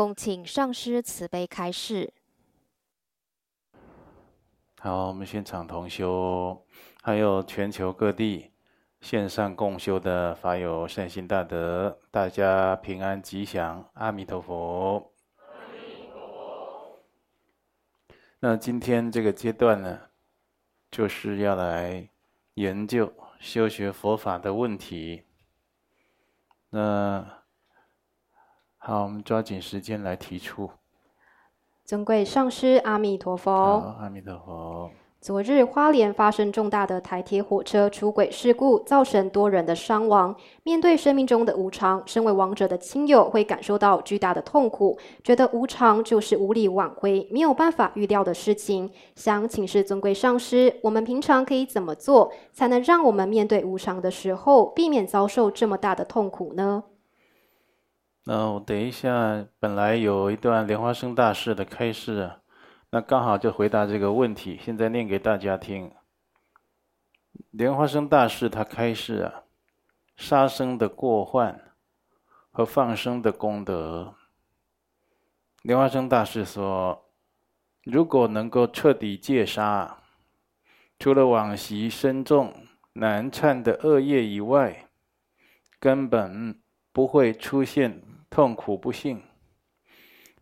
恭请上师慈悲开示。好，我们现场同修，还有全球各地线上共修的法友善心大德，大家平安吉祥，阿弥陀佛。阿弥陀佛。那今天这个阶段呢，就是要来研究修学佛法的问题。那好，我们抓紧时间来提出。尊贵上师，阿弥陀佛。阿弥陀佛。昨日花莲发生重大的台铁火车出轨事故，造成多人的伤亡。面对生命中的无常，身为亡者的亲友会感受到巨大的痛苦，觉得无常就是无力挽回、没有办法预料的事情。想请示尊贵上师，我们平常可以怎么做，才能让我们面对无常的时候，避免遭受这么大的痛苦呢？那我等一下，本来有一段莲花生大士的开示。那刚好就回答这个问题，现在念给大家听。莲花生大士他开示啊，杀生的过患和放生的功德。莲花生大士说，如果能够彻底戒杀，除了往昔深重难忏的恶业以外，根本不会出现痛苦不幸。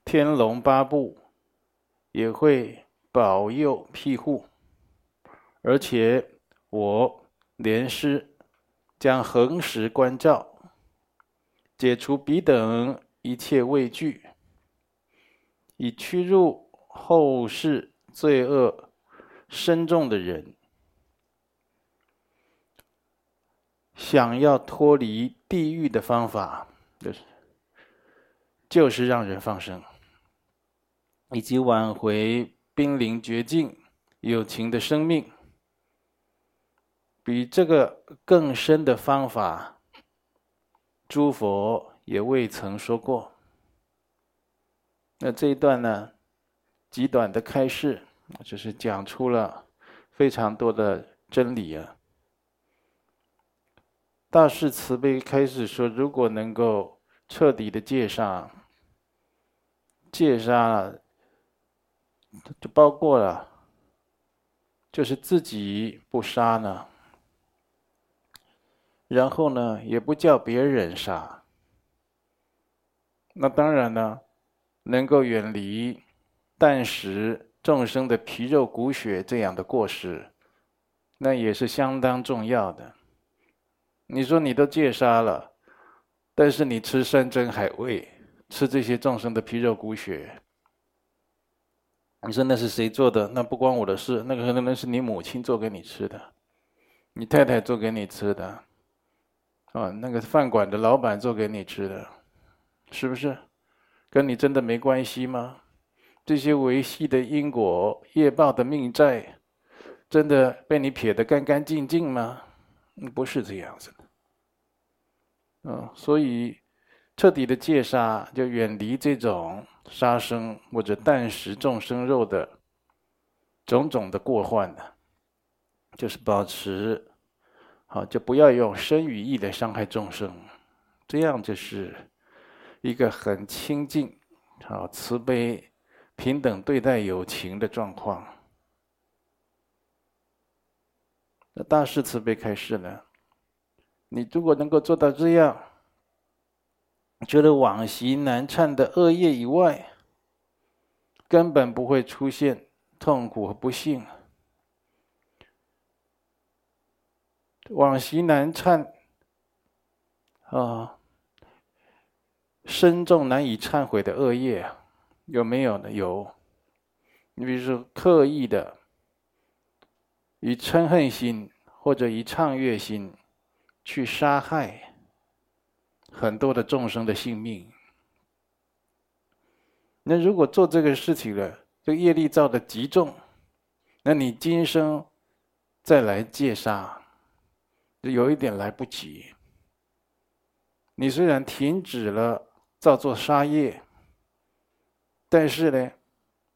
天龙八部。也会保佑庇护，而且我莲师将恒时关照，解除彼等一切畏惧，以驱入后世罪恶深重的人，想要脱离地狱的方法，就是就是让人放生。以及挽回濒临绝境有情的生命，比这个更深的方法，诸佛也未曾说过。那这一段呢，极短的开示，就是讲出了非常多的真理啊。大士慈悲开始说，如果能够彻底的戒杀，戒杀。就包括了，就是自己不杀呢，然后呢，也不叫别人杀。那当然呢，能够远离但食众生的皮肉骨血这样的过失，那也是相当重要的。你说你都戒杀了，但是你吃山珍海味，吃这些众生的皮肉骨血。你说那是谁做的？那不关我的事。那个可能是你母亲做给你吃的，你太太做给你吃的，啊，那个饭馆的老板做给你吃的，是不是？跟你真的没关系吗？这些维系的因果业报的命债，真的被你撇得干干净净吗？不是这样子的。嗯，所以彻底的戒杀，就远离这种。杀生或者啖食众生肉的种种的过患呢，就是保持好，就不要用身与意来伤害众生，这样就是一个很清净、好慈悲、平等对待有情的状况。那大士慈悲开示呢，你如果能够做到这样。觉得往昔难忏的恶业以外，根本不会出现痛苦和不幸。往昔难忏啊，深重难以忏悔的恶业，有没有呢？有。你比如说，刻意的以嗔恨心或者以怅悦心去杀害。很多的众生的性命，那如果做这个事情了，这业力造的极重，那你今生再来戒杀，就有一点来不及。你虽然停止了造作杀业，但是呢，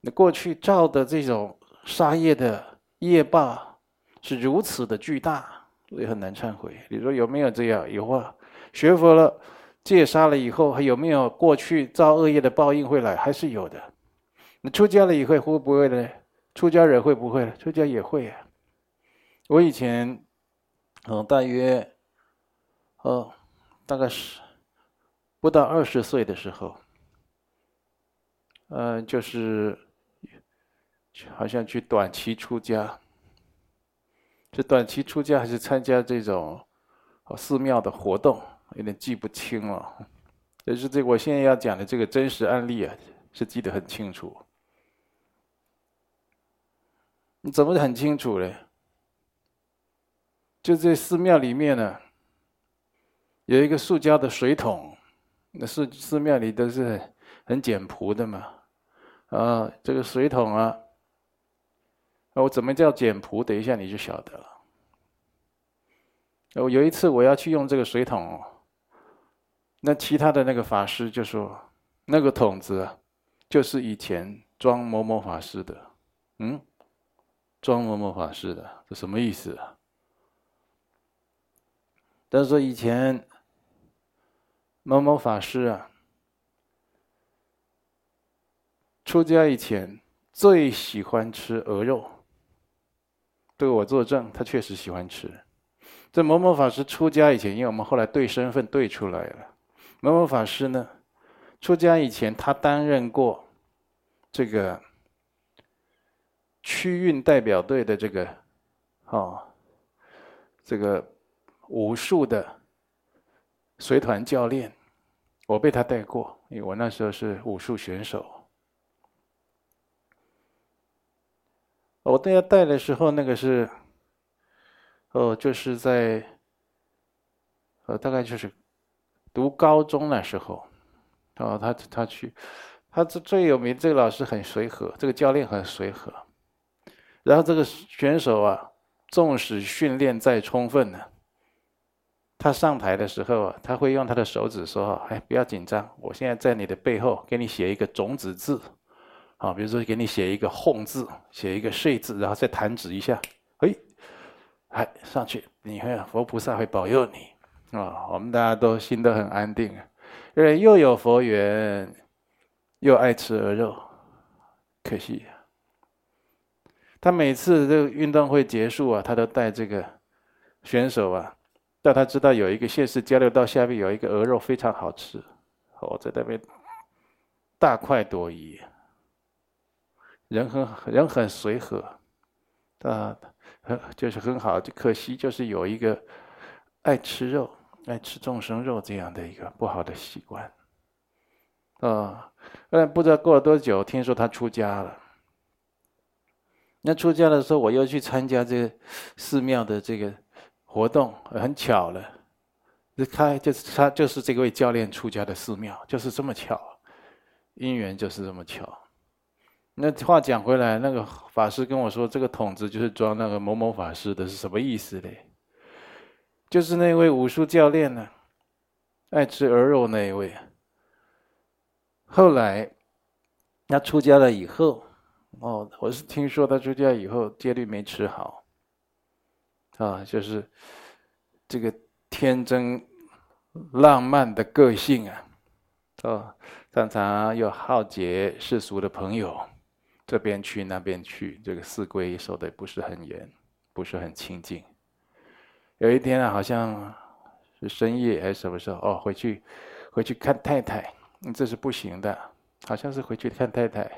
你过去造的这种杀业的业报是如此的巨大，所以很难忏悔。你说有没有这样？有啊。学佛了，戒杀了以后，还有没有过去造恶业的报应会来？还是有的。你出家了以后会不会呢？出家人会不会？出家也会啊。我以前，嗯，大约，哦，大概是不到二十岁的时候，嗯，就是好像去短期出家，是短期出家还是参加这种寺庙的活动？有点记不清了。就是这，我现在要讲的这个真实案例啊，是记得很清楚。你怎么很清楚嘞？就在寺庙里面呢，有一个塑胶的水桶，那寺寺庙里都是很简朴的嘛。啊，这个水桶啊，我怎么叫简朴？等一下你就晓得了。我有一次我要去用这个水桶，那其他的那个法师就说，那个桶子，就是以前装某某法师的，嗯。装某某法师的，这什么意思啊？但是说以前某某法师啊，出家以前最喜欢吃鹅肉，对我作证，他确实喜欢吃。在某某法师出家以前，因为我们后来对身份对出来了，某某法师呢，出家以前他担任过这个。区运代表队的这个，哦，这个武术的随团教练，我被他带过，因为我那时候是武术选手。我带他带的时候，那个是，哦，就是在，呃，大概就是读高中那时候，哦，他他去，他这最有名，这个老师很随和，这个教练很随和。然后这个选手啊，纵使训练再充分呢，他上台的时候啊，他会用他的手指说：“哎，不要紧张，我现在在你的背后给你写一个种子字，啊，比如说给你写一个哄字，写一个睡字，然后再弹指一下，哎，哎，上去，你看佛菩萨会保佑你啊！我们大家都心都很安定，因为又有佛缘，又爱吃鹅肉，可惜。”他每次这个运动会结束啊，他都带这个选手啊，但他知道有一个县市交流道下面有一个鹅肉非常好吃，我在那边大快朵颐，人很人很随和，啊，很就是很好，就可惜就是有一个爱吃肉、爱吃众生肉这样的一个不好的习惯，啊，但不知道过了多久，听说他出家了。那出家的时候，我又去参加这个寺庙的这个活动，很巧了，他就是他就是这位教练出家的寺庙，就是这么巧，因缘就是这么巧。那话讲回来，那个法师跟我说，这个桶子就是装那个某某法师的，是什么意思嘞？就是那位武术教练呢，爱吃鹅肉那一位。后来他出家了以后。哦，我是听说他出家以后戒律没吃好，啊，就是这个天真浪漫的个性啊，哦，常常又好结世俗的朋友，这边去那边去，这个四规守的不是很严，不是很清净。有一天啊，好像是深夜还是什么时候，哦，回去回去看太太，这是不行的，好像是回去看太太。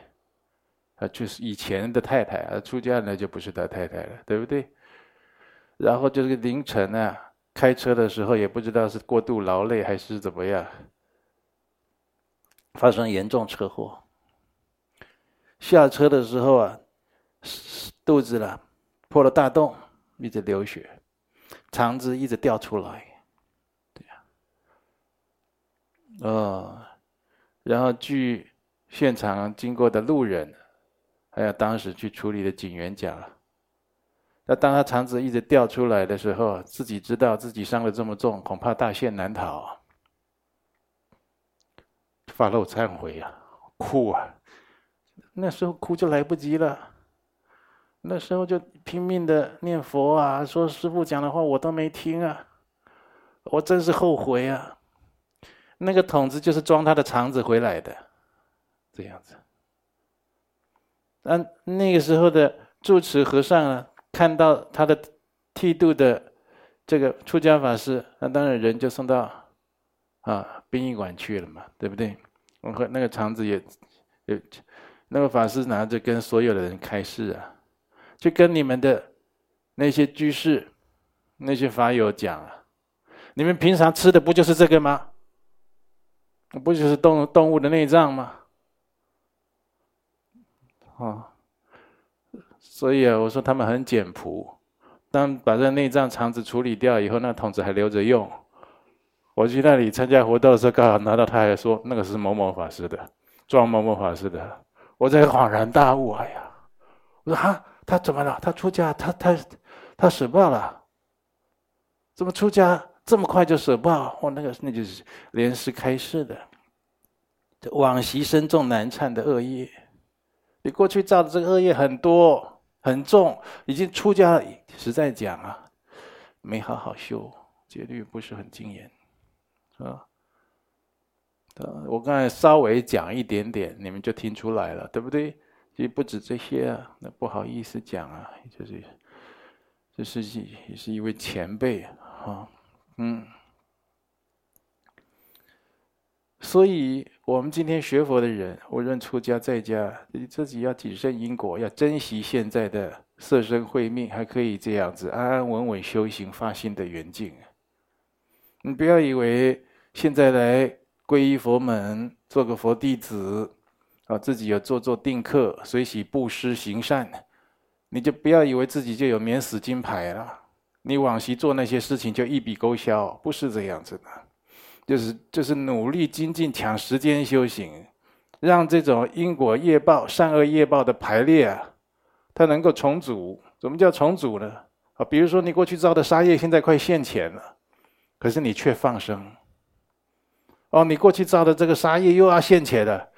啊，就是以前的太太啊，出家了就不是他太太了，对不对？然后就是凌晨啊，开车的时候也不知道是过度劳累还是怎么样，发生严重车祸。下车的时候啊，肚子了破了大洞，一直流血，肠子一直掉出来，对呀。哦，然后据现场经过的路人。还有当时去处理的警员讲，那当他肠子一直掉出来的时候，自己知道自己伤的这么重，恐怕大限难逃，发露忏悔啊，哭啊，那时候哭就来不及了，那时候就拼命的念佛啊，说师父讲的话我都没听啊，我真是后悔啊，那个桶子就是装他的肠子回来的，这样子。那那个时候的住持和尚啊，看到他的剃度的这个出家法师，那当然人就送到啊殡仪馆去了嘛，对不对？我和那个肠子也，也，那个法师拿着跟所有的人开示啊，就跟你们的那些居士、那些法友讲啊，你们平常吃的不就是这个吗？不就是动动物的内脏吗？啊，所以啊，我说他们很简朴。当把这内脏肠子处理掉以后，那桶子还留着用。我去那里参加活动的时候，刚好拿到，他还说那个是某某法师的，装某某法师的。我才恍然大悟，哎呀，我说哈，他怎么了？他出家，他他他死报了？怎么出家？这么快就死报？我那个那就是莲师开示的，往昔深重难忏的恶业，你过去造的这个恶业很多很重，已经出家了。实在讲啊，没好好修，戒律不是很精严，啊。我刚才稍微讲一点点，你们就听出来了，对不对？其实不止这些啊，那不好意思讲啊，就是，这是也是一位前辈啊。嗯，所以我们今天学佛的人，无论出家在家，你自己要谨慎因果，要珍惜现在的色身慧命，还可以这样子安安稳稳修行发心的缘境。你不要以为现在来皈依佛门，做个佛弟子，啊，自己有做做定课，随喜布施行善，你就不要以为自己就有免死金牌了。你往昔做那些事情就一笔勾销，不是这样子的，就是就是努力精进，抢时间修行，让这种因果业报、善恶业报的排列啊，它能够重组。怎么叫重组呢？啊，比如说你过去造的杀业，现在快现前了，可是你却放生。哦，你过去造的这个杀业又要现前了，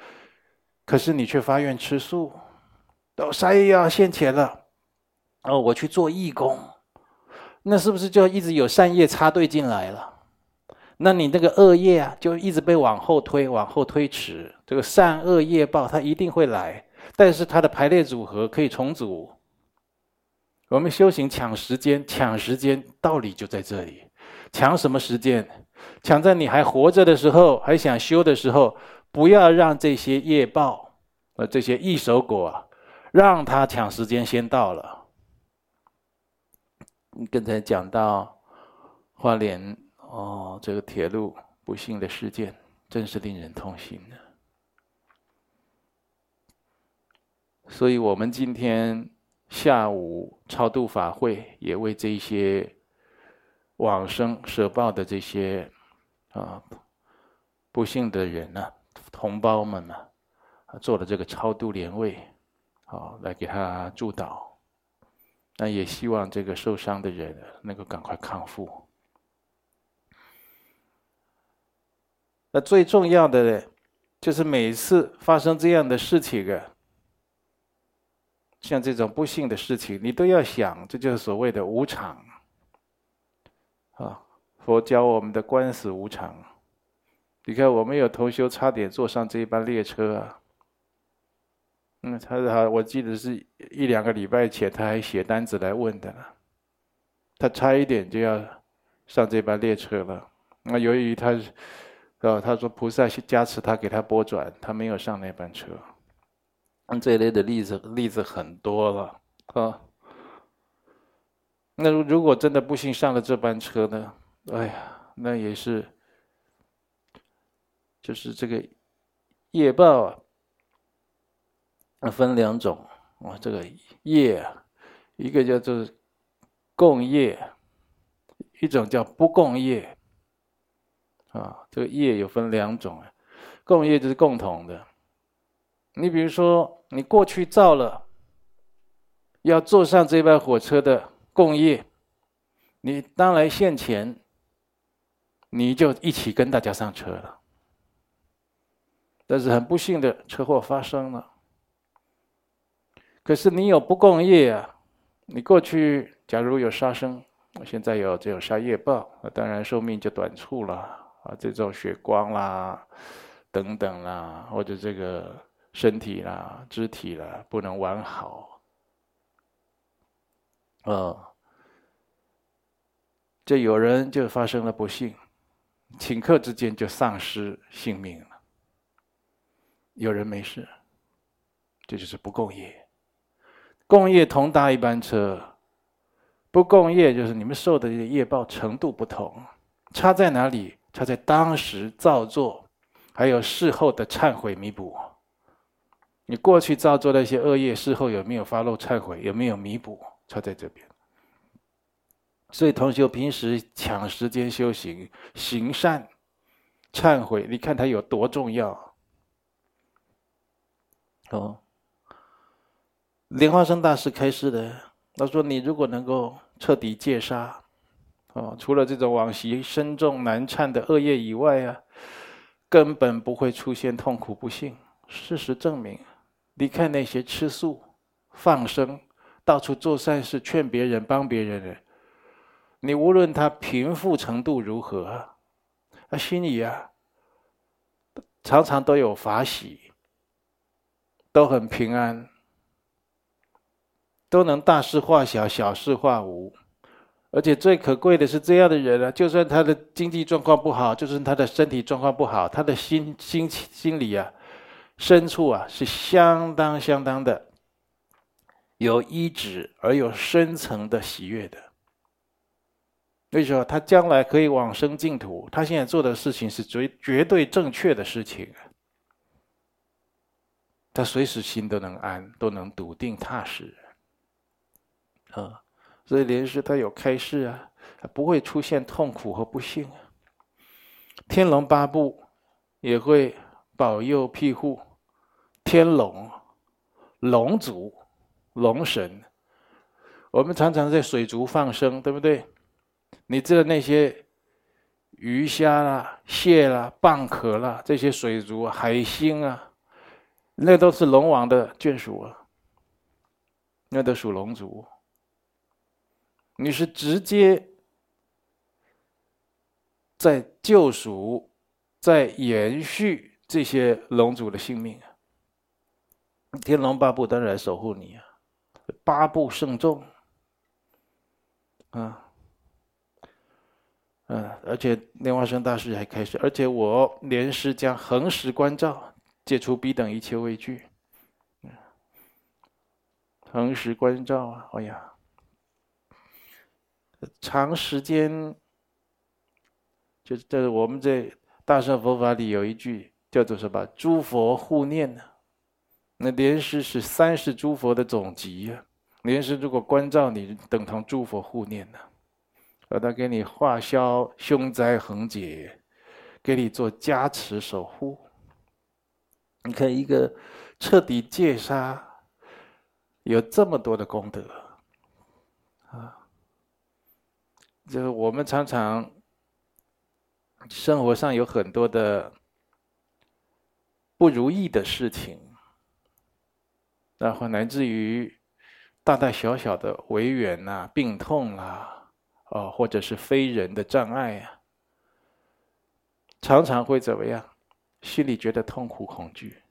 可是你却发愿吃素。哦，杀业又要现前了，哦，我去做义工。那是不是就一直有善业插队进来了？那你那个恶业啊，就一直被往后推，往后推迟。这个善恶业报它一定会来，但是它的排列组合可以重组。我们修行抢时间，抢时间道理就在这里。抢什么时间？抢在你还活着的时候，还想修的时候，不要让这些业报，呃，这些异熟果啊，让他抢时间先到了。你刚才讲到花莲哦，这个铁路不幸的事件，真是令人痛心的。所以我们今天下午超度法会，也为这些往生舍报的这些啊不幸的人呢、啊、同胞们呐、啊，做了这个超度莲位，好来给他祝祷。那也希望这个受伤的人能够赶快康复。那最重要的呢，就是每次发生这样的事情啊，像这种不幸的事情，你都要想，这就是所谓的无常。佛教我们的观死无常。你看，我们有同修差点坐上这一班列车啊。嗯，他他，我记得是一两个礼拜前，他还写单子来问的呢。他差一点就要上这班列车了。那由于他，呃，他说菩萨加持他，给他拨转，他没有上那班车。嗯，这类的例子例子很多了啊。那如果真的不幸上了这班车呢？哎呀，那也是，就是这个业报啊。分两种，啊，这个业啊，一个叫做共业，一种叫不共业。啊，这个业有分两种啊，共业就是共同的。你比如说，你过去造了要坐上这班火车的共业，你当来现前，你就一起跟大家上车了。但是很不幸的车祸发生了。可是你有不共业啊，你过去假如有杀生，现在有只有杀业报，那当然寿命就短促了啊，这种血光啦，等等啦，或者这个身体啦、肢体啦，不能完好，呃，这有人就发生了不幸，顷刻之间就丧失性命了。有人没事，这就是不共业。共业同搭一班车，不共业就是你们受的业报程度不同，差在哪里？差在当时造作，还有事后的忏悔弥补。你过去造作那些恶业，事后有没有发露忏悔？有没有弥补？差在这边。所以同学平时抢时间修行，行善、忏悔，你看它有多重要？哦，莲花生大师开示的，他说：“你如果能够彻底戒杀。”哦，除了这种往昔深重难忏的恶业以外啊，根本不会出现痛苦不幸。事实证明，你看那些吃素、放生、到处做善事、劝别人、帮别人的，你无论他贫富程度如何，他心里啊，常常都有法喜，都很平安，都能大事化小，小事化无。而且最可贵的是，这样的人啊，就算他的经济状况不好，就算他的身体状况不好，他的心心心里啊，深处啊，是相当相当的有一指而有深层的喜悦的。为什么？他将来可以往生净土，他现在做的事情是绝绝对正确的事情，他随时心都能安，都能笃定踏实，啊。所以莲师他有开示啊，他不会出现痛苦和不幸啊。天龙八部也会保佑庇护天龙、龙族、龙神。我们常常在水族放生，对不对？你知道那些鱼虾啦、蟹啦、蚌壳啦，这些水族海星啊，那都是龙王的眷属啊，那都属龙族。你是直接在救赎、在延续这些龙族的性命啊！天龙八部当然守护你啊，八部圣众啊，嗯，而且莲花生大师还开始，而且我莲师将恒时关照，戒除彼等一切畏惧，恒时关照啊！哎呀。长时间，就是在我们这大乘佛法里有一句叫做什么“诸佛护念”呢？那莲师是三世诸佛的总集啊！莲师如果关照你，等同诸佛护念呢，让他给你化消凶灾横劫，给你做加持守护。你看一个彻底戒杀，有这么多的功德啊！就是我们常常生活上有很多的不如意的事情，然后乃至于大大小小的违缘呐、病痛啦，哦，或者是非人的障碍啊，常常会怎么样？心里觉得痛苦恐惧。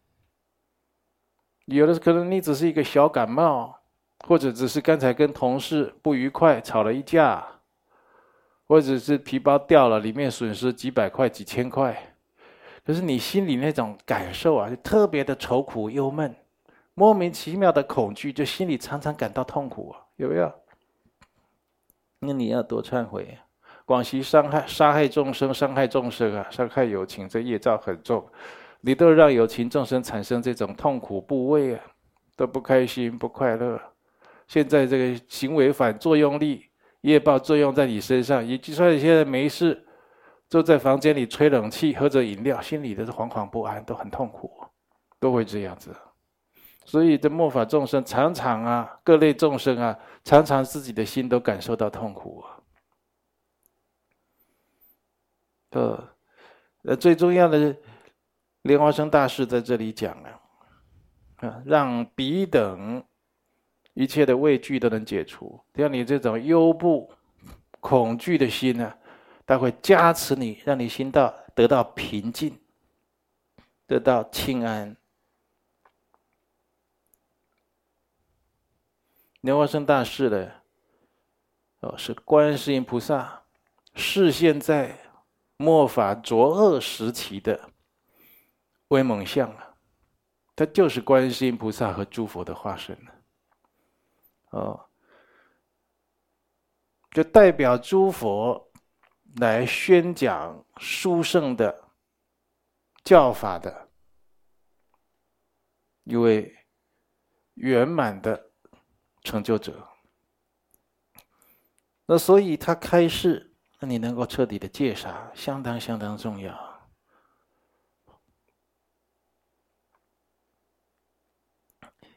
有的可能你只是一个小感冒，或者只是刚才跟同事不愉快吵了一架。或者是皮包掉了，里面损失几百块、几千块，可是你心里那种感受啊，就特别的愁苦忧闷，莫名其妙的恐惧，就心里常常感到痛苦啊，有没有？那你要多忏悔，广西伤害、杀害众生、伤害众生啊，伤害友情，这业障很重，你都让友情众生产生这种痛苦部位啊，都不开心、不快乐。现在这个行为反作用力。业报作用在你身上，也就算你现在没事，坐在房间里吹冷气、喝着饮料，心里都是惶惶不安，都很痛苦，都会这样子。所以这末法众生常常啊，各类众生啊，常常自己的心都感受到痛苦啊。呃，呃，最重要的，莲花生大师在这里讲了，啊，让彼等。一切的畏惧都能解除，像你这种忧怖、恐惧的心呢，它会加持你，让你心到得到平静，得到清安。莲花生大士的哦，是观世音菩萨示现在末法浊恶时期的威猛相啊！他就是观世音菩萨和诸佛的化身哦，就代表诸佛来宣讲殊胜的教法的一位圆满的。成就者，那所以他开示，那你能够彻底的戒杀，相当相当重要。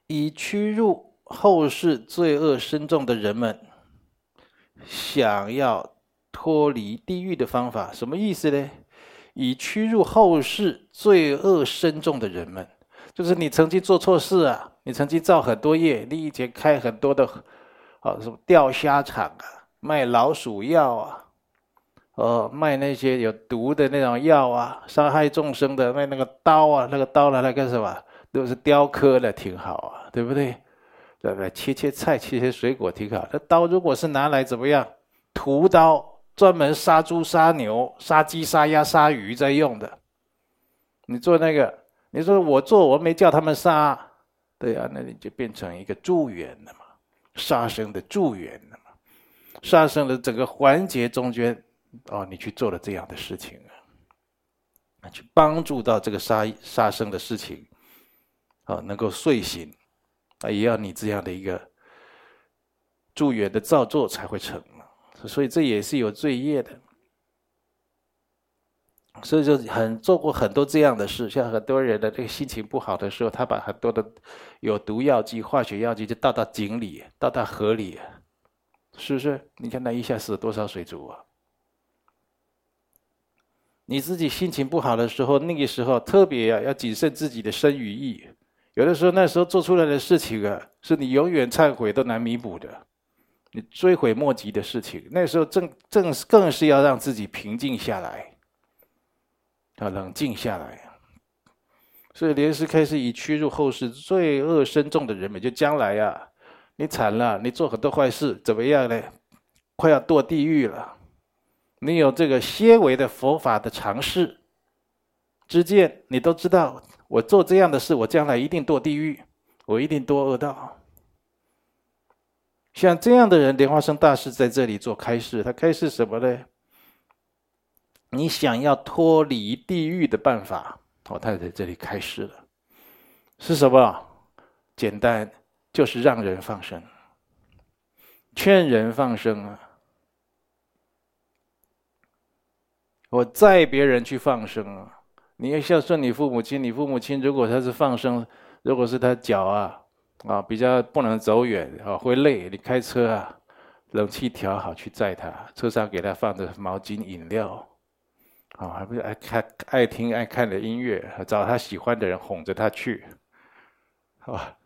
已趋入后世罪恶深重的人们，想要脱离地狱的方法，什么意思呢？已趋入后世罪恶深重的人们，就是你曾经做错事啊。你曾经造很多业，你以前开很多的，啊，什么钓虾场啊，卖老鼠药啊，呃，卖那些有毒的那种药啊，伤害众生的，卖那个刀啊，那个刀拿来干什么？都是雕刻的，挺好啊，对不对？对不对？切切菜，切切水果，挺好。那刀如果是拿来怎么样？屠刀，专门杀猪、杀牛、杀鸡、杀鸭、杀鱼在用的。你做那个，你说我做，我没叫他们杀。对啊，那你就变成一个助缘了嘛，杀生的助缘了嘛，杀生的整个环节中间，哦，你去做了这样的事情啊，去帮助到这个杀杀生的事情，啊，能够遂行，啊，也要你这样的一个助缘的造作才会成嘛，所以这也是有罪业的。所以就很做过很多这样的事，像很多人的这个心情不好的时候，他把很多的有毒药剂、化学药剂就倒到井里、倒到河里，是不是？你看那一下死了多少水族啊？你自己心情不好的时候，那个时候特别要要谨慎自己的身与意，有的时候那时候做出来的事情啊，是你永远忏悔都难弥补的，你追悔莫及的事情。那时候正正更是要让自己平静下来。要冷静下来，所以莲师开示，已趋入后世罪恶深重的人们，就将来呀、啊，你惨了，你做很多坏事，怎么样呢？快要堕地狱了。你有这个些微的佛法的常识知见，你都知道，我做这样的事，我将来一定堕地狱，我一定堕恶道。像这样的人，莲花生大师在这里做开示，他开示什么呢？你想要脱离地狱的办法，哦，他在这里开示了，是什么？简单，就是让人放生，劝人放生啊！我载别人去放生啊！你要孝顺你父母亲，你父母亲如果他是放生，如果是他脚啊啊比较不能走远啊，会累，你开车啊，冷气调好去载他，车上给他放着毛巾、饮料。啊，还不是爱看、爱听、爱看的音乐，找他喜欢的人哄着他去，好吧，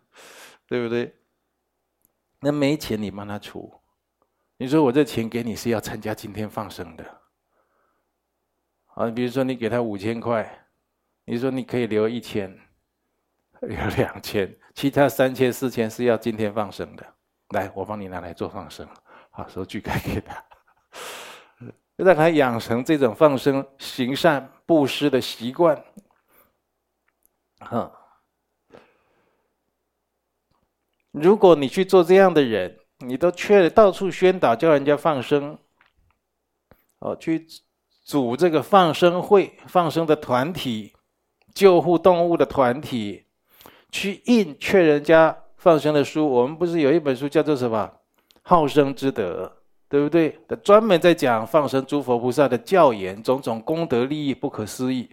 对不对？那没钱你帮他出，你说我这钱给你是要参加今天放生的，啊，比如说你给他五千块，你说你可以留一千，留两千，其他三千、四千是要今天放生的，来，我帮你拿来做放生，好，收据该给他。让他养成这种放生、行善、布施的习惯。哈，如果你去做这样的人，你都劝到处宣导，叫人家放生，哦，去组这个放生会、放生的团体、救护动物的团体，去印劝人家放生的书。我们不是有一本书叫做什么《好生之德》？对不对？他专门在讲放生诸佛菩萨的教言，种种功德利益不可思议，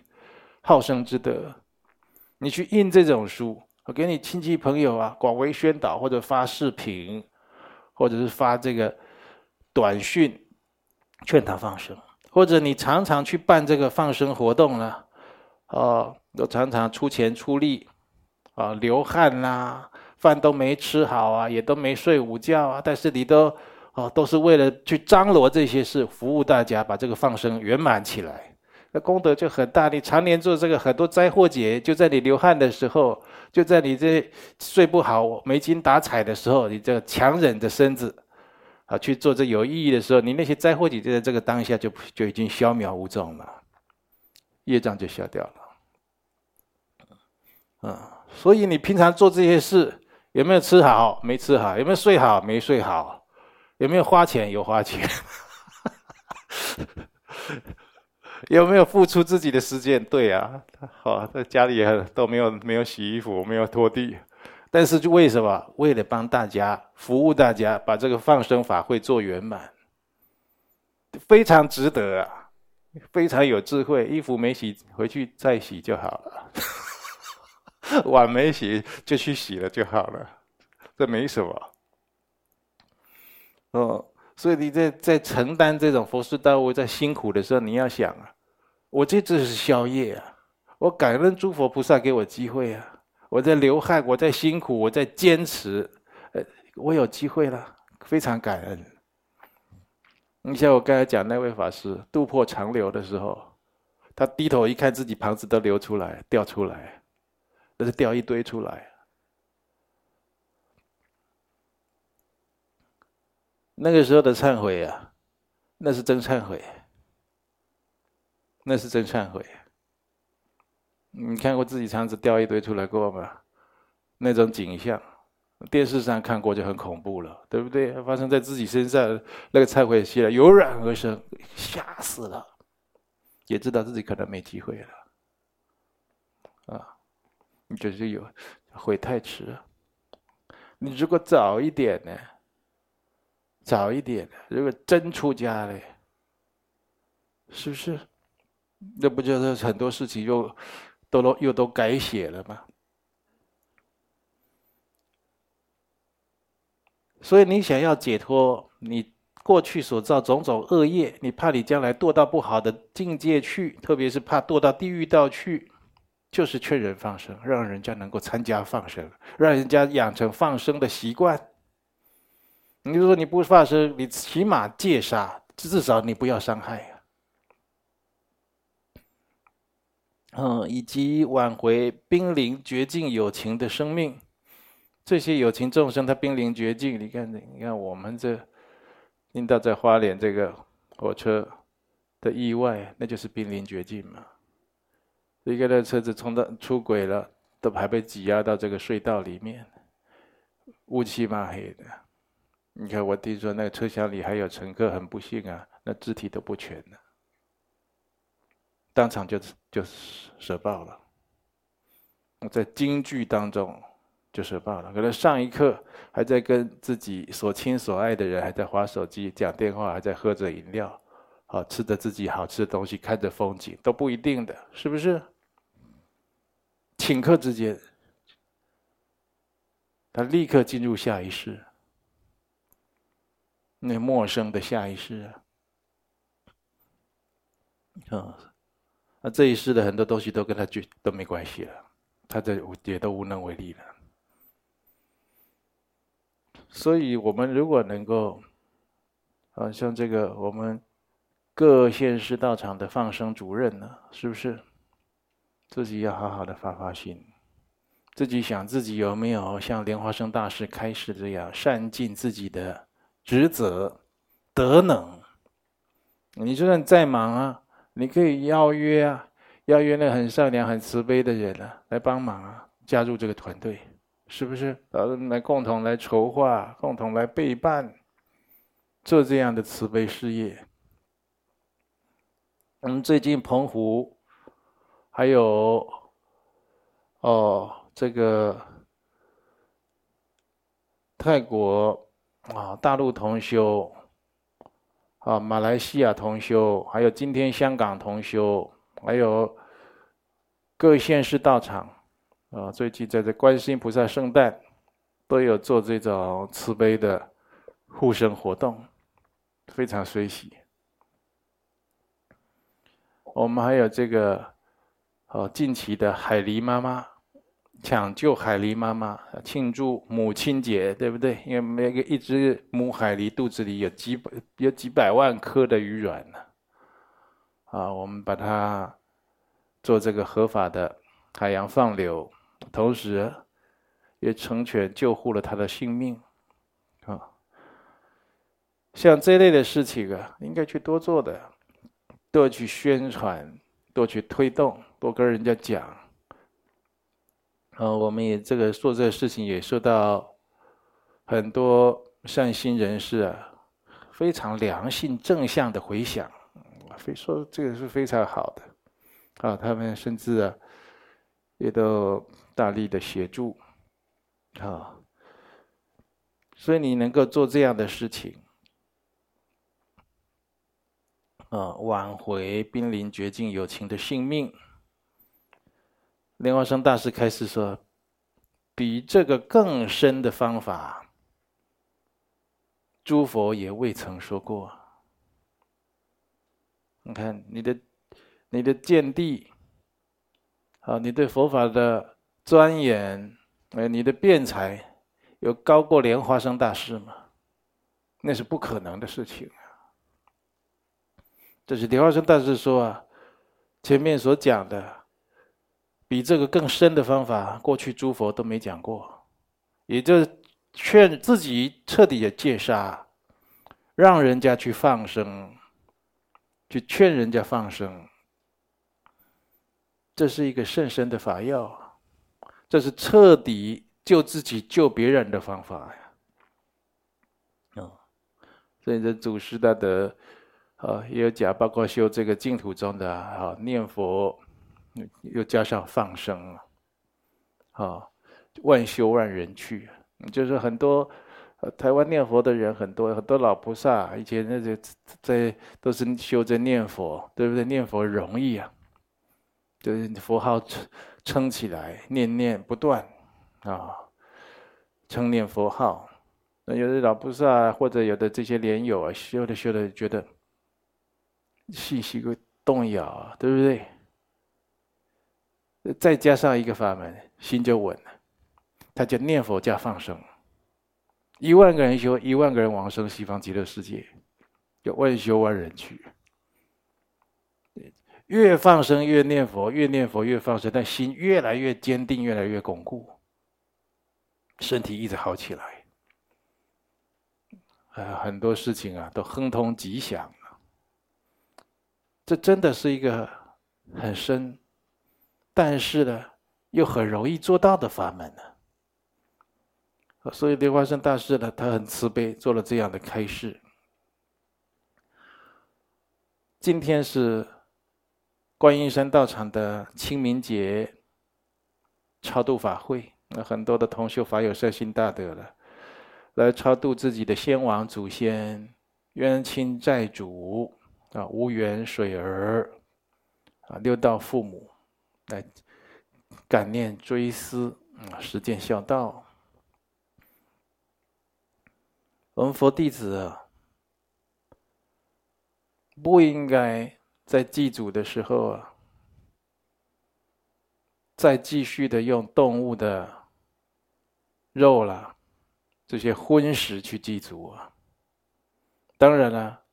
好生之德。你去印这种书，我给你亲戚朋友啊，广为宣导，或者发视频，或者是发这个短讯，劝他放生。或者你常常去办这个放生活动了，哦，都常常出钱出力，啊，流汗啦，饭都没吃好啊，也都没睡午觉啊，但是你都。哦，都是为了去张罗这些事，服务大家，把这个放生圆满起来。那功德就很大。你常年做这个，很多灾祸劫就在你流汗的时候，就在你这睡不好、没精打采的时候，你这强忍着身子啊去做这有意义的时候，你那些灾祸劫就在这个当下就就已经消渺无踪了，业障就消掉了。啊，所以你平常做这些事，有没有吃好？没吃好？有没有睡好？没睡好？有没有花钱？有花钱？有没有付出自己的时间？对啊，好，在家里也都没有没有洗衣服，没有拖地，但是就为什么？为了帮大家服务大家，把这个放生法会做圆满，非常值得啊，非常有智慧。衣服没洗，回去再洗就好了；碗没洗，就去洗了就好了，这没什么。哦。所以你在在承担这种佛事道务，在辛苦的时候，你要想啊，我这只是宵夜啊，我感恩诸佛菩萨给我机会啊，我在流汗，我在辛苦，我在坚持，呃，我有机会了，非常感恩。你像我刚才讲那位法师渡破长流的时候，他低头一看，自己旁子都流出来，掉出来，那是掉一堆出来。那个时候的忏悔啊，那是真忏悔，那是真忏悔。你看过自己肠子掉一堆出来过吗？那种景象，电视上看过就很恐怖了，对不对？发生在自己身上，那个忏悔起来油然而生，吓死了，也知道自己可能没机会了，啊，你就是有悔太迟了。你如果早一点呢？早一点，如果真出家了，是不是？那不就是很多事情又都都又都改写了吗？所以你想要解脱，你过去所造种种恶业，你怕你将来堕到不好的境界去，特别是怕堕到地狱道去，就是劝人放生，让人家能够参加放生，让人家养成放生的习惯。你就说你不放生，你起码戒杀，至少你不要伤害啊。嗯，以及挽回濒临绝境有情的生命，这些有情众生他濒临绝境，你看，你看我们这听到在花莲这个火车的意外，那就是濒临绝境嘛。一个的车子冲到出轨了，都还被挤压到这个隧道里面，乌漆嘛黑的。你看，我听说那个车厢里还有乘客，很不幸啊，那肢体都不全了，当场就就舍报了。我在惊惧当中就舍报了，可能上一刻还在跟自己所亲所爱的人还在划手机、讲电话，还在喝着饮料，好吃着自己好吃的东西，看着风景，都不一定的，是不是？顷刻之间，他立刻进入下一世。那陌生的下一世啊，啊，那这一世的很多东西都跟他就都没关系了，他这也都无能为力了。所以，我们如果能够，啊，像这个我们各县市道场的放生主任呢，是不是自己要好好的发发心，自己想自己有没有像莲花生大师开示这样善尽自己的。职责、德能，你就算再忙啊，你可以邀约啊，邀约那很善良、很慈悲的人啊，来帮忙啊，加入这个团队，是不是？呃，来共同来筹划，共同来备办，做这样的慈悲事业。我们最近澎湖，还有，哦，这个泰国。啊，大陆同修，啊，马来西亚同修，还有今天香港同修，还有各县市道场，啊，最近在这观世音菩萨圣诞，都有做这种慈悲的护生活动，非常随喜。我们还有这个，哦，近期的海狸妈妈。抢救海狸妈妈，庆祝母亲节，对不对？因为每个一只母海狸肚子里有几百有几百万颗的鱼卵呢，啊，我们把它做这个合法的海洋放流，同时也成全救护了它的性命，啊，像这类的事情啊，应该去多做的，多去宣传，多去推动，多跟人家讲。啊，我们也这个做这个事情也受到很多善心人士啊。非常良性正向的回响，非说这个是非常好的，啊，他们甚至啊，也都大力的协助，啊，所以你能够做这样的事情，啊，挽回濒临绝境有情的性命。莲花生大师开始说，比这个更深的方法。诸佛也未曾说过。你看你的，你的见地，啊，你对佛法的钻研，哎，你的辩才，有高过莲花生大师吗？那是不可能的事情啊。这是莲花生大师说啊，前面所讲的，比这个更深的方法，过去诸佛都没讲过，也就。劝自己彻底的戒杀，让人家去放生，去劝人家放生，这是一个甚深的法要，这是彻底救自己、救别人的方法呀。嗯，所以这祖师大德啊，也有讲，包括修这个净土中的啊，念佛，又加上放生啊，万修万人去。就是很多，台湾念佛的人很多，很多老菩萨以前那些在都是修着念佛，对不对？念佛容易啊，就是佛号称称起来，念念不断啊，称念佛号。那有的老菩萨或者有的这些莲友啊，修的修的觉得信息会动摇啊，对不对？再加上一个法门，心就稳了。他叫念佛加放生，一万个人修，一万个人往生西方极乐世界，叫万修万人去。越放生越念佛，越念佛越放生，但心越来越坚定，越来越巩固，身体一直好起来。啊，很多事情啊都亨通吉祥了。这真的是一个很深，但是呢又很容易做到的法门呢。所以莲花生大师呢，他很慈悲，做了这样的开示。今天是观音山道场的清明节超度法会，那很多的同修法友善心大德了，来超度自己的先王祖先、冤亲债主啊、无缘水儿啊、六道父母，来感念追思啊，实践孝道。我们佛弟子啊，不应该在祭祖的时候啊，再继续的用动物的肉了，这些荤食去祭祖啊。当然了，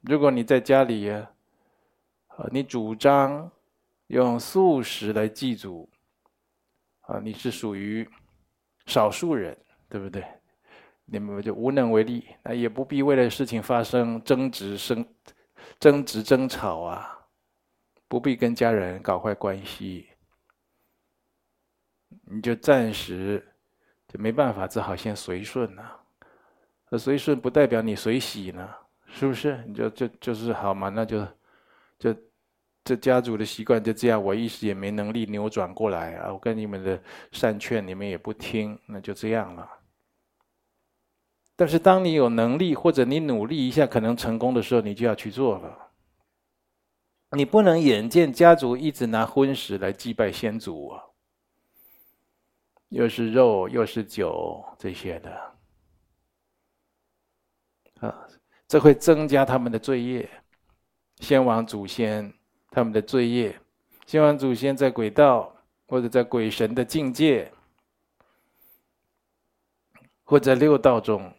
如果你在家里，啊，你主张用素食来祭祖，啊，你是属于少数人，对不对？你们就无能为力，那也不必为了事情发生争执、生争执、争吵啊，不必跟家人搞坏关系，你就暂时就没办法，只好先随顺呐。那随顺不代表你随喜呢，是不是？你就就就是好嘛，那就就这家族的习惯就这样，我一时也没能力扭转过来啊。我跟你们的善劝，你们也不听，那就这样了。但是，当你有能力或者你努力一下可能成功的时候，你就要去做了。你不能眼见家族一直拿荤食来祭拜先祖啊，又是肉又是酒这些的，啊，这会增加他们的罪业。先王祖先他们的罪业，希望祖先在鬼道或者在鬼神的境界，或在六道中。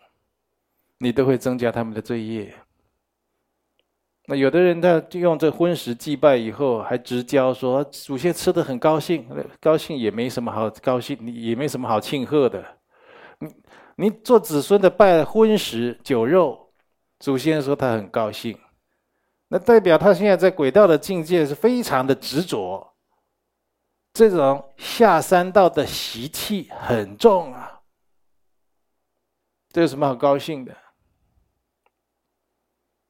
你都会增加他们的罪业，那有的人他用这荤食祭拜以后，还直教说祖先吃的很高兴，高兴也没什么好高兴，也没什么好庆贺的。你你做子孙的拜荤食酒肉，祖先说他很高兴，那代表他现在在鬼道的境界是非常的执着，这种下三道的习气很重啊，这有什么好高兴的？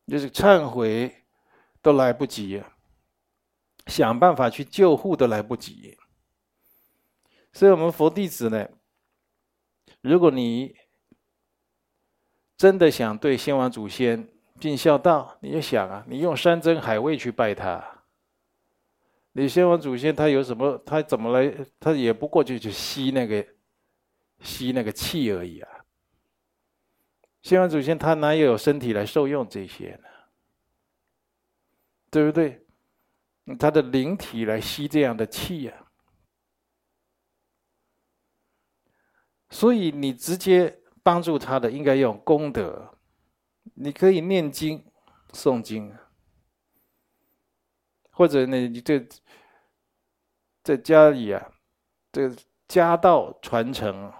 就是忏悔都来不及，想办法去救护都来不及。所以，我们佛弟子呢，如果你真的想对先王祖先尽孝道，你就想啊，你用山珍海味去拜他。你先王祖先他有什么？他怎么来？他也不过就去吸那个吸那个气而已啊。先王祖先他哪有身体来受用这些呢？对不对？他的灵体来吸这样的气呀。所以你直接帮助他的，应该用功德。你可以念经、诵经，或者呢，你这在家里啊，这个家道传承。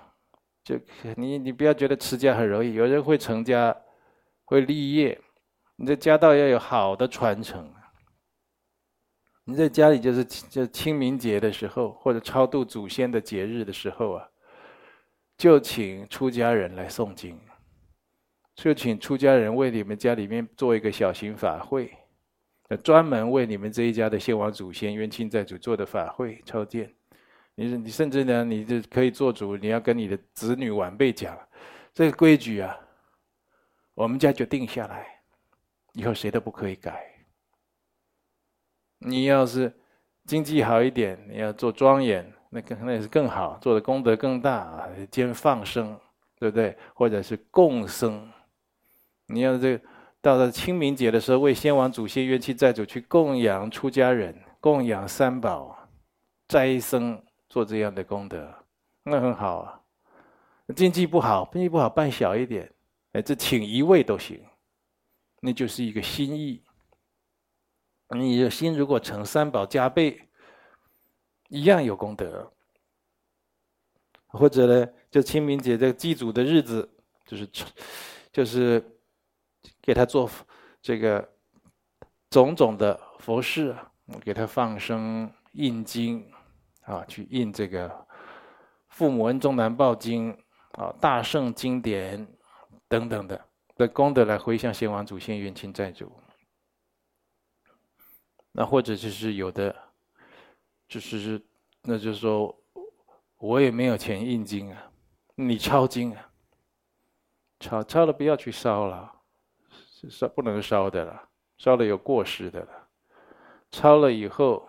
就你，你不要觉得持家很容易，有人会成家，会立业，你的家道要有好的传承。你在家里就是就清明节的时候，或者超度祖先的节日的时候啊，就请出家人来诵经，就请出家人为你们家里面做一个小型法会，专门为你们这一家的先王祖先、冤亲债主做的法会超荐。你你甚至呢，你就可以做主，你要跟你的子女晚辈讲，这个规矩啊，我们家就定下来，以后谁都不可以改。你要是经济好一点，你要做庄严，那更那也是更好，做的功德更大，兼放生，对不对？或者是共生，你要这个到了清明节的时候，为先王祖先、冤亲债主去供养出家人，供养三宝，斋僧。做这样的功德，那很好啊。经济不好，经济不好办小一点，哎，这请一位都行，那就是一个心意。你的心如果成三宝加倍，一样有功德。或者呢，就清明节这个祭祖的日子，就是就是给他做这个种种的佛事，给他放生、印经。啊，去印这个《父母恩重难报经》啊，大圣经典等等的的功德来回向先王祖先、冤亲债主。那或者就是有的，就是那就是说，我也没有钱印经啊，你抄经啊，抄抄了不要去烧了，是烧不能烧的了，烧了有过失的了，抄了以后。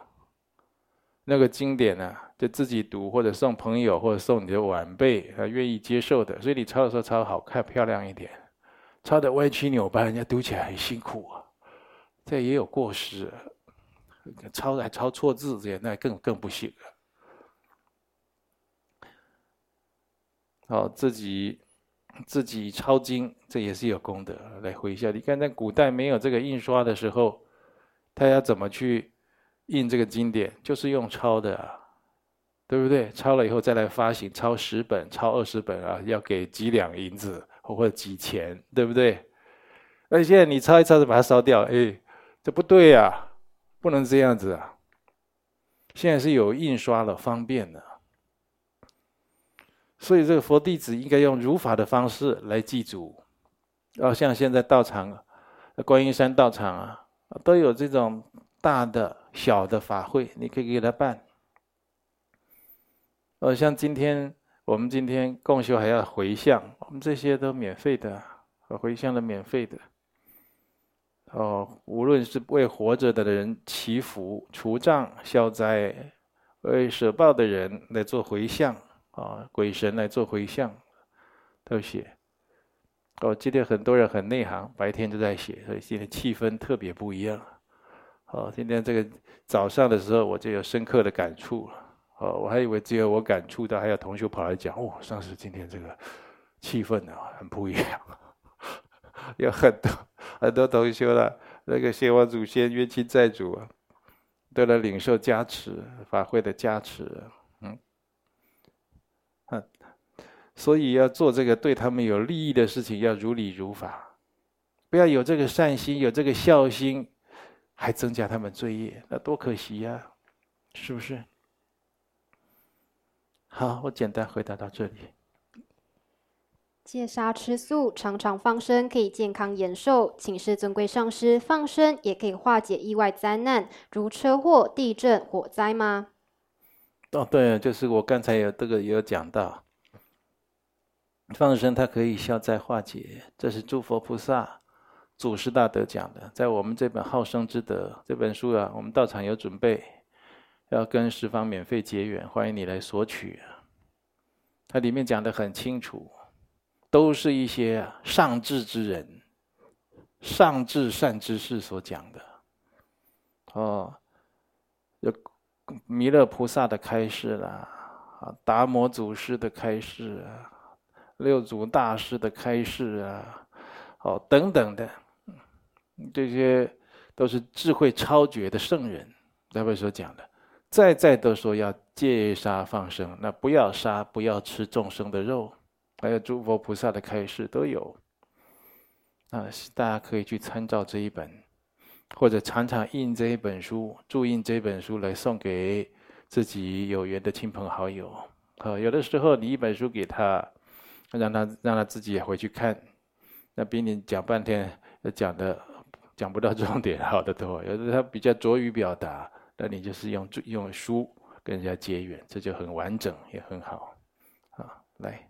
那个经典呢，就自己读，或者送朋友，或者送你的晚辈，他愿意接受的。所以你抄的时候抄好看、漂亮一点，抄的歪曲扭掰，人家读起来很辛苦啊。这也有过失，抄还抄错字，这那更更不行了。好，自己自己抄经，这也是有功德来回向。你看，在古代没有这个印刷的时候，他要怎么去？印这个经典就是用抄的啊，对不对？抄了以后再来发行，抄十本、抄二十本啊，要给几两银子或者几钱，对不对？那现在你抄一抄就把它烧掉，哎，这不对呀，不能这样子啊。现在是有印刷了，方便了，所以这个佛弟子应该用如法的方式来祭祖，哦，像现在道场，观音山道场啊，都有这种大的。小的法会，你可以给他办。呃，像今天我们今天共修还要回向，我们这些都免费的，回向的免费的。哦，无论是为活着的人祈福、除障、消灾，为舍报的人来做回向，啊，鬼神来做回向，都写。哦，今天很多人很内行，白天都在写，所以今天气氛特别不一样。好，今天这个早上的时候，我就有深刻的感触了。哦，我还以为只有我感触到，还有同学跑来讲，哦，上师今天这个气氛呢，很不一样。有很多很多同学了，那个先王祖先冤亲债主啊，都来领受加持，法会的加持，嗯，嗯，所以要做这个对他们有利益的事情，要如理如法，不要有这个善心，有这个孝心，还增加他们罪业，那多可惜呀，啊，是不是？好，我简单回答到这里。戒杀吃素，常常放生可以健康延寿。请示尊贵上师，放生也可以化解意外灾难，如车祸、地震、火灾吗？哦，对，就是我刚才有这个也有讲到，放生它可以消灾化解，这是诸佛菩萨、祖师大德讲的。在我们这本《好生之德》这本书啊，我们道场有准备，要跟十方免费结缘，欢迎你来索取。它里面讲的很清楚。都是一些上智之人、上智善知识所讲的。哦，弥勒菩萨的开示啦，啊，达摩祖师的开示啊，六祖大师的开示啊，哦，等等的，这些都是智慧超绝的圣人，他们所讲的，在在都说要戒杀放生，那不要杀，不要吃众生的肉。还有诸佛菩萨的开示都有，啊，大家可以去参照这一本，或者常常印这一本书，注印这本书来送给自己有缘的亲朋好友。啊，有的时候你一本书给他，让他让他自己也回去看，那比你讲半天讲的讲不到重点好得多。有的他比较拙于表达，那你就是用用书跟人家结缘，这就很完整也很好。啊，来。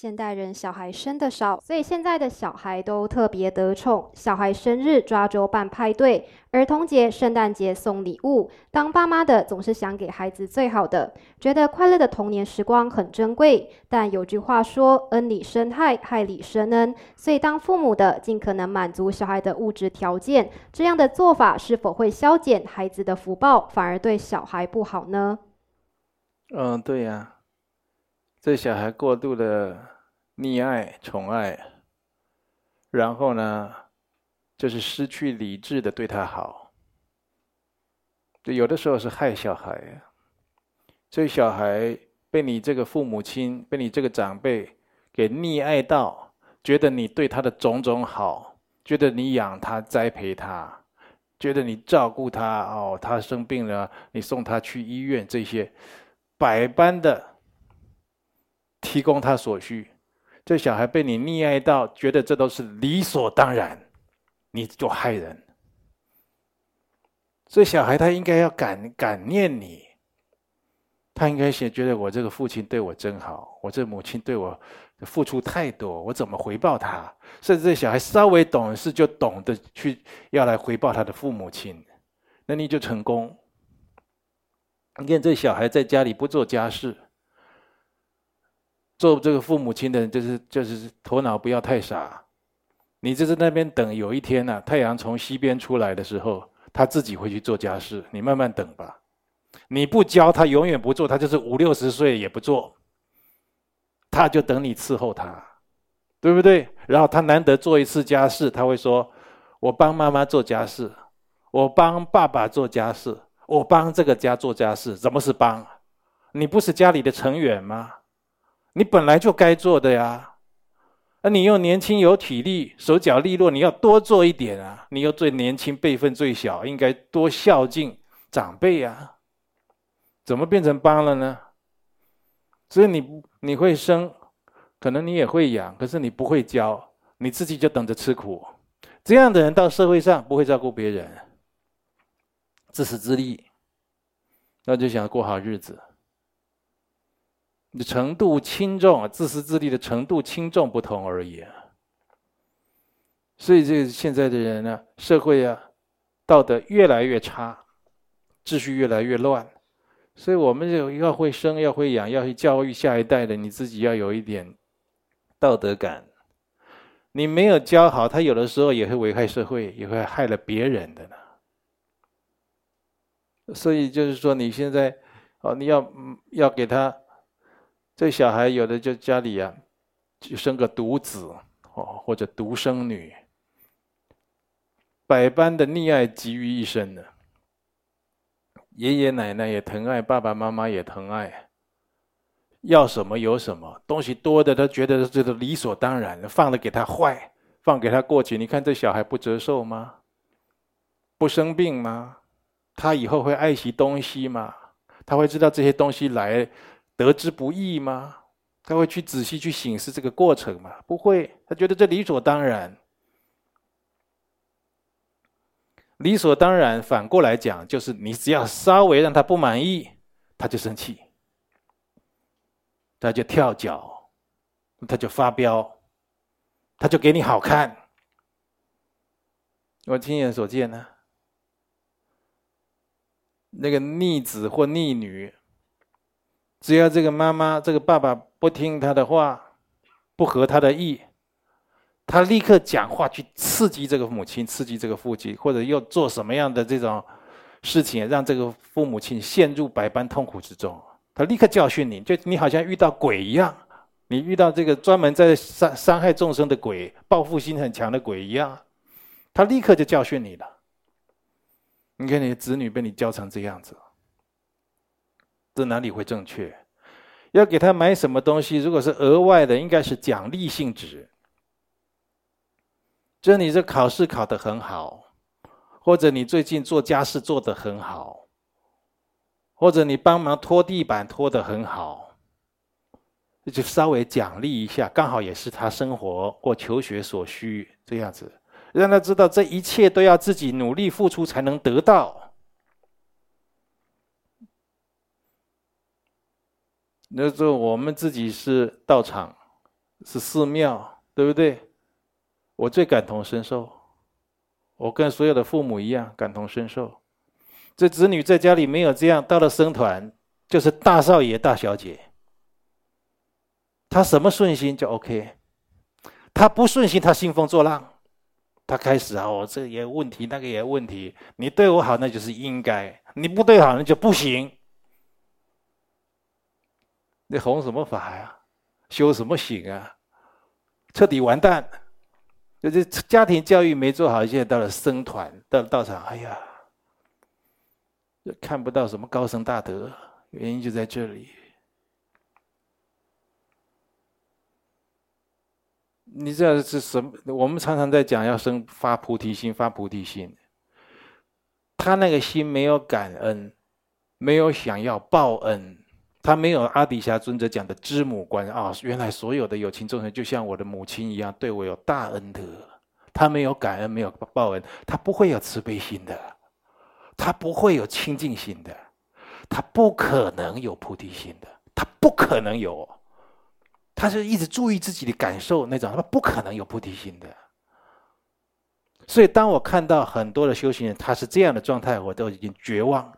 现代人小孩生的少，所以现在的小孩都特别得宠。小孩生日抓周办派对，儿童节、圣诞节送礼物。当爸妈的总是想给孩子最好的，觉得快乐的童年时光很珍贵。但有句话说：“恩里生害，害里生恩。”所以当父母的尽可能满足小孩的物质条件，这样的做法是否会消减孩子的福报，反而对小孩不好呢？嗯，对呀。这小孩过度的溺爱、宠爱，然后呢，就是失去理智的对他好，就有的时候是害小孩。所以小孩被你这个父母亲、被你这个长辈给溺爱到，觉得你对他的种种好，觉得你养他、栽培他，觉得你照顾他哦，他生病了，你送他去医院，这些百般的。提供他所需，这小孩被你溺爱到，觉得这都是理所当然，你就害人。这小孩他应该要感感念你，他应该先觉得我这个父亲对我真好，我这母亲对我付出太多，我怎么回报他？甚至这小孩稍微懂事，就懂得去要来回报他的父母亲，那你就成功。你看这小孩在家里不做家事。做这个父母亲的人，就是就是头脑不要太傻。你就在那边等，有一天呢、太阳从西边出来的时候，他自己会去做家事。你慢慢等吧。你不教他，永远不做，他就是五六十岁也不做。他就等你伺候他，对不对？然后他难得做一次家事，他会说：“我帮妈妈做家事，我帮爸爸做家事，我帮这个家做家事。”怎么是帮？你不是家里的成员吗？你本来就该做的呀，而你又年轻有体力，手脚利落，你要多做一点啊！你又最年轻，辈分最小，应该多孝敬长辈呀。怎么变成帮了呢？所以你你会生，可能你也会养，可是你不会教，你自己就等着吃苦。这样的人到社会上不会照顾别人，自私自利，那就想过好日子。的程度轻重啊，自私自利的程度轻重不同而已啊。所以这个现在的人呢，社会啊，道德越来越差，秩序越来越乱。所以我们就要会生，要会养，要去教育下一代的，你自己要有一点道德感。你没有教好，他有的时候也会危害社会，也会害了别人的呢。所以就是说，你现在哦，你要要给他。这小孩有的就家里、啊，就生个独子，哦，或者独生女，百般的溺爱集于一身呢。爷爷奶奶也疼爱，爸爸妈妈也疼爱，要什么有什么，东西多的他觉得这个理所当然，放了给他坏，放给他过去。你看这小孩不折寿吗？不生病吗？他以后会爱惜东西吗？他会知道这些东西来得之不易吗？他会去仔细去省思这个过程吗？不会，他觉得这理所当然。理所当然，反过来讲，就是你只要稍微让他不满意，他就生气，他就跳脚，他就发飙，他就给你好看。我亲眼所见呢，那个逆子或逆女，只要这个妈妈、这个爸爸不听他的话，不合他的意。他立刻讲话去刺激这个母亲，刺激这个父亲，或者又做什么样的这种事情，让这个父母亲陷入百般痛苦之中。他立刻教训你，就你好像遇到鬼一样，你遇到这个专门在伤伤害众生的鬼，报复心很强的鬼一样，他立刻就教训你了。你看你的子女被你教成这样子，这哪里会正确？要给他买什么东西，如果是额外的，应该是奖励性质。就你这考试考得很好，或者你最近做家事做得很好，或者你帮忙拖地板拖得很好，就稍微奖励一下，刚好也是他生活或求学所需，这样子让他知道这一切都要自己努力付出才能得到。那时候我们自己是道场，是寺庙，对不对？我最感同身受，我跟所有的父母一样感同身受。这子女在家里没有这样，到了僧团就是大少爷大小姐。他什么顺心就 OK，他不顺心他兴风作浪，他开始啊，我这也有问题，那个也有问题。你对我好那就是应该，你不对好那就不行。你弘什么法呀？修什么行啊？彻底完蛋。就是家庭教育没做好，现在到了僧团，到了道场，哎呀，看不到什么高僧大德，原因就在这里。你知道是什么？我们常常在讲要生发菩提心，发菩提心。他那个心没有感恩，没有想要报恩。他没有阿底峡尊者讲的知母观啊，原来所有的有情众生就像我的母亲一样，对我有大恩德。他没有感恩，没有报恩，他不会有慈悲心的，他不会有清净心的，他不可能有菩提心的，他不可能有。他是一直注意自己的感受那种，他不可能有菩提心的。所以，当我看到很多的修行人他是这样的状态，我都已经绝望，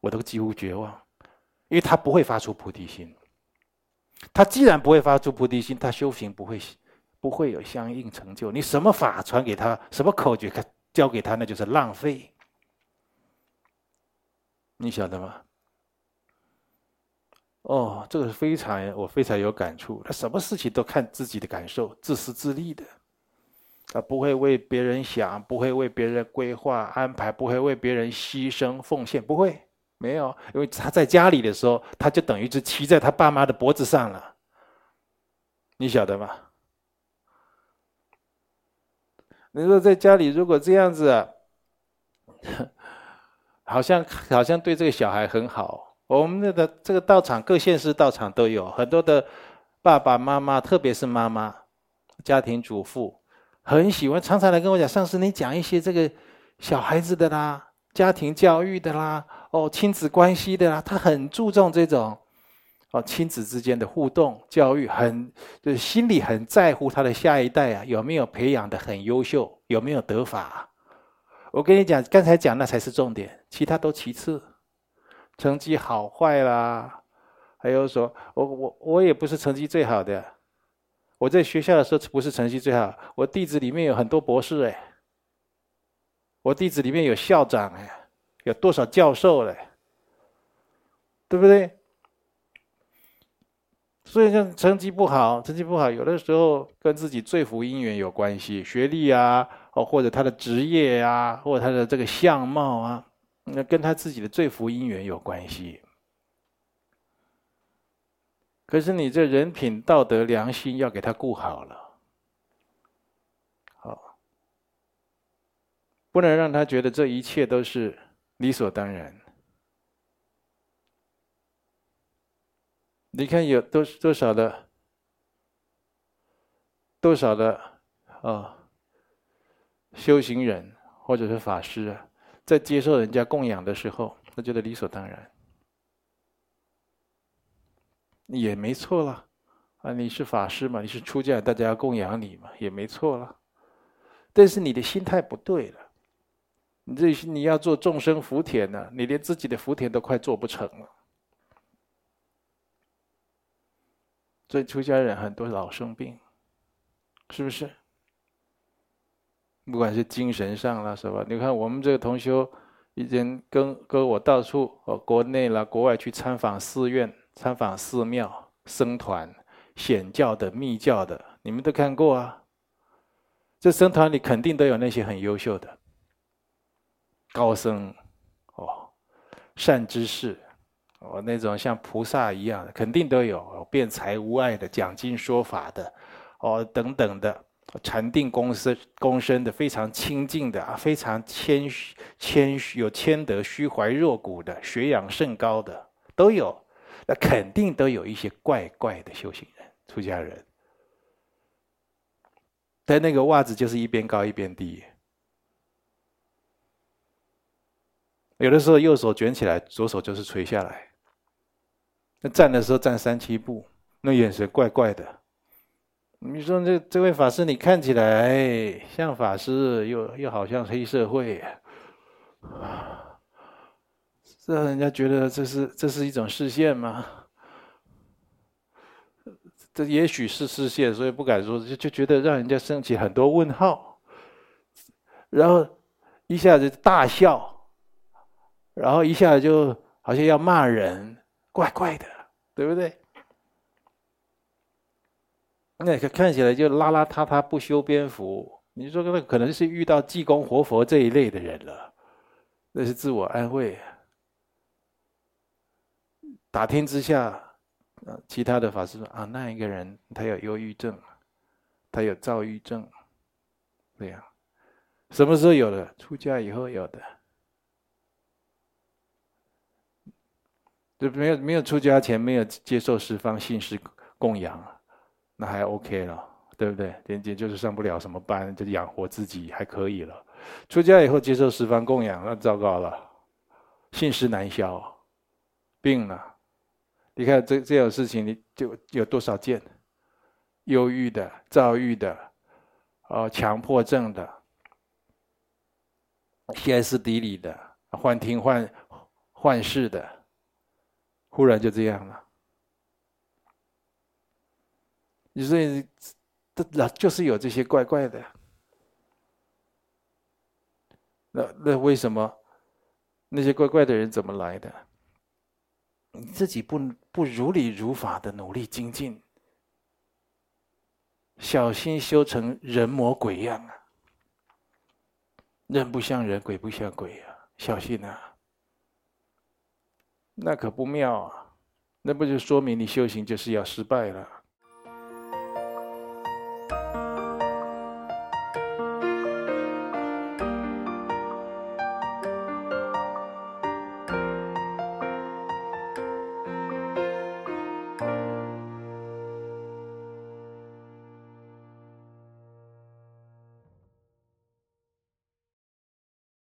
我都几乎绝望。因为他不会发出菩提心，他既然不会发出菩提心，他修行不会不会有相应成就。你什么法传给他，什么口诀教给他，那就是浪费。你晓得吗？哦，这个是非常我非常有感触。他什么事情都看自己的感受，自私自利的，他不会为别人想，不会为别人规划安排，不会为别人牺牲奉献，不会。没有，因为他在家里的时候，他就等于是骑在他爸妈的脖子上了。你晓得吗？你说在家里如果这样子，好像好像对这个小孩很好。我们那个这个道场，各县市道场都有很多的爸爸妈妈，特别是妈妈，家庭主妇，很喜欢常常来跟我讲，上次你讲一些这个小孩子的啦，家庭教育的啦。哦，亲子关系的啦，他很注重这种哦，亲子之间的互动教育，很就是心里很在乎他的下一代啊，有没有培养的很优秀，有没有得法？我跟你讲，刚才讲那才是重点，其他都其次。成绩好坏啦，还有说，我我我也不是成绩最好的，我在学校的时候不是成绩最好，我弟子里面有很多博士哎，我弟子里面有校长哎。有多少教授嘞？对不对？所以像成绩不好，成绩不好，有的时候跟自己罪福因缘有关系，学历啊，哦，或者他的职业啊，或者他的这个相貌啊，那跟他自己的罪福因缘有关系。可是你这人品、道德、良心要给他顾好了，好，不能让他觉得这一切都是理所当然。你看有多多少的多少的啊、修行人或者是法师啊，在接受人家供养的时候，他觉得理所当然，也没错了啊！你是法师嘛，你是出家，大家要供养你嘛，也没错了。但是你的心态不对了，你这你要做众生福田呢，你连自己的福田都快做不成了。所以出家人很多老生病，是不是？不管是精神上了是吧，你看我们这个同修，已经跟跟我到处哦，国内啦、国外去参访寺院、参访寺庙、僧团、显教的、密教的，你们都看过啊。这僧团里肯定都有那些很优秀的高僧，哦，善知识。哦，那种像菩萨一样的，肯定都有辩才无碍的、讲经说法的，哦，等等的，禅定公身，公身的，非常清净的啊，非常谦虚、谦虚有谦德、虚怀若谷的，学养甚高的都有。那肯定都有一些怪怪的修行人、出家人，但那个袜子就是一边高一边低，有的时候右手卷起来，左手就是垂下来。那站的时候站三七步，那眼神怪怪的。你说这这位法师，你看起来像法师，又又好像黑社会，这让人家觉得这是这是一种视线吗？这也许是视线，所以不敢说，就就觉得让人家升起很多问号，然后一下子大笑，然后一下就好像要骂人。怪怪的，对不对？那个看起来就邋邋遢遢、不修边幅。你说那可能是遇到济公活佛这一类的人了，那是自我安慰。打听之下，其他的法师说啊，那一个人他有忧郁症，他有躁郁症，这样，什么时候有的？出家以后有的。就没有没有出家前没有接受十方信施供养，那还 OK 了，对不对？连接就是上不了什么班，就养活自己还可以了。出家以后接受十方供养，那糟糕了，信施难消，病了。你看这这种事情，你就有多少件？忧郁的、躁郁的，哦，强迫症的，歇斯底里的，幻听幻幻视的。忽然就这样了，你说这这就是有这些怪怪的，那那为什么那些怪怪的人怎么来的？你自己不不如理如法的努力精进，小心修成人模鬼样啊！人不像人，鬼不像鬼啊！小心啊！那可不妙啊！那不就说明你修行就是要失败了？